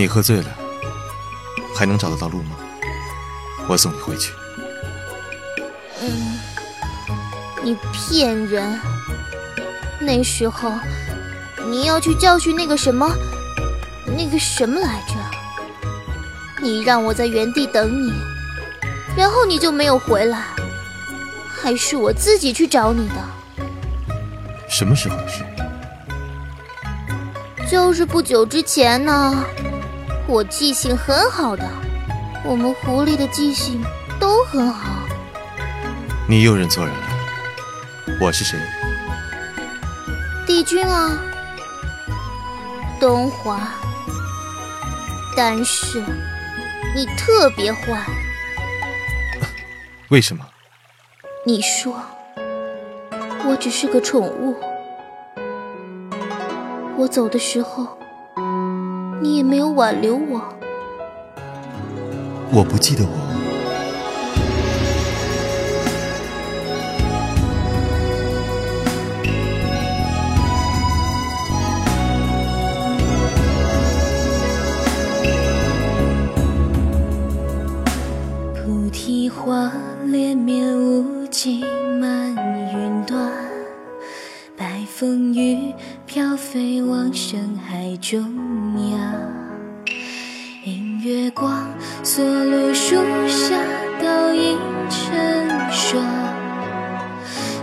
你喝醉了，还能找得到路吗？我送你回去。嗯，你骗人。那时候你要去教训那个什么，那个什么来着？你让我在原地等你，然后你就没有回来，还是我自己去找你的。什么时候的事？就是不久之前呢。我记性很好的，我们狐狸的记性都很好。你又认错人了，我是谁？帝君啊，东华。但是你特别坏。为什么？你说我只是个宠物，我走的时候。你也没有挽留我，我不记得我。菩提花连绵无尽飞往深海中。月光梭落树下，倒映成双。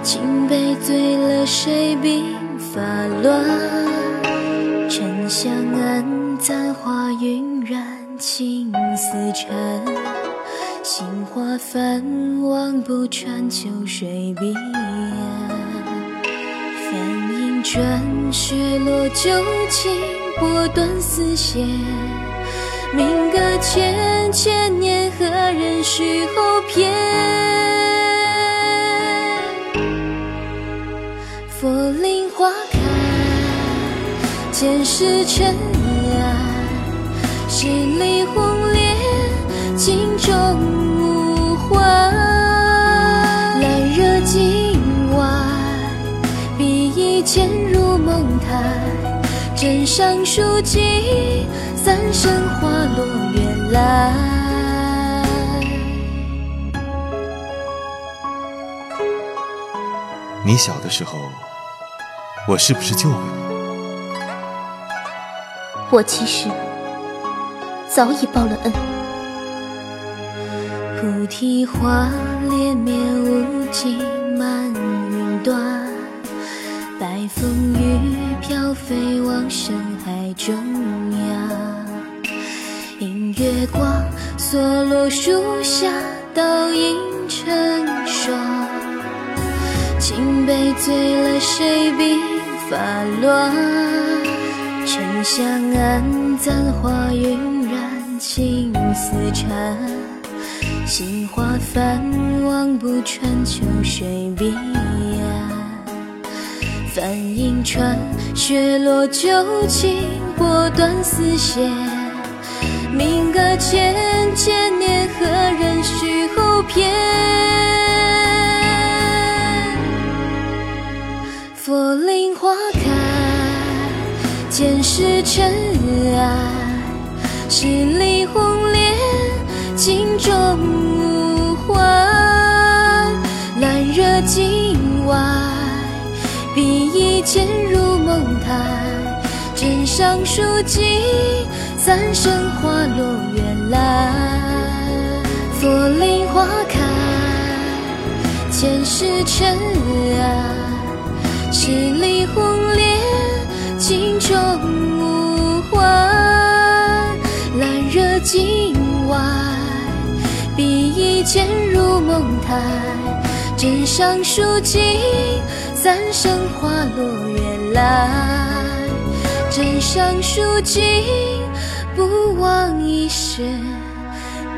金杯醉了谁鬓发乱？沉香暗簪花晕染青丝缠。杏花泛望不穿秋水碧。翻影转，雪落旧情，拨断丝线。命隔千千年，何人续后篇？佛林花开，前世尘埃，十里枕上书籍。三生花落原来。你？小的时候，我是不是救过你？我其实早已报了恩。菩提花连绵无尽满云端，风雨飘飞往深海中央。月光梭落树下，倒映成双。金杯醉了谁鬓发乱？沉香暗簪花晕染青丝缠。杏花泛望不穿秋水碧。翻影穿，雪落旧情，拨断丝线。命隔千千年，何人续后篇？佛林花开，前世尘埃，十里红莲，镜中无欢。难惹今晚，意潜入梦台，枕上书籍。三生花落原来，佛林花开，前世尘埃，十里红莲，镜中无欢。兰若境外，笔意潜入梦台，枕上书尽。三生花落月来，枕上书尽。不忘一世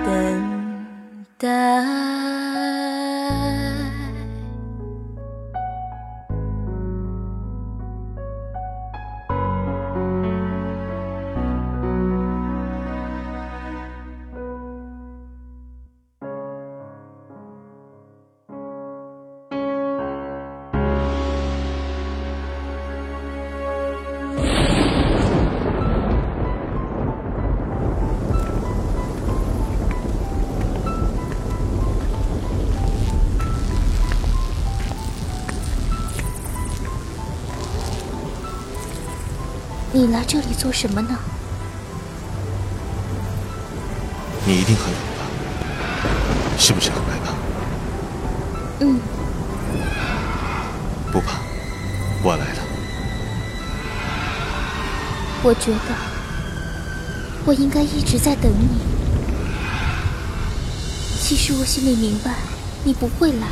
等待。你来这里做什么呢？你一定很冷吧？是不是很害怕？嗯，不怕，我来了。我觉得我应该一直在等你。其实我心里明白，你不会来，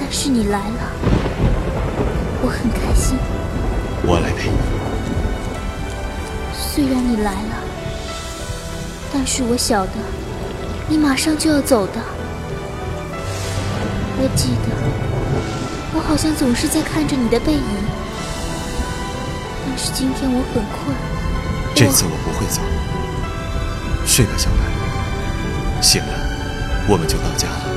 但是你来了，我很开心。我来陪你。虽然你来了，但是我晓得你马上就要走的。我记得，我好像总是在看着你的背影，但是今天我很困。这次我不会走。睡吧，小白。醒了，我们就到家了。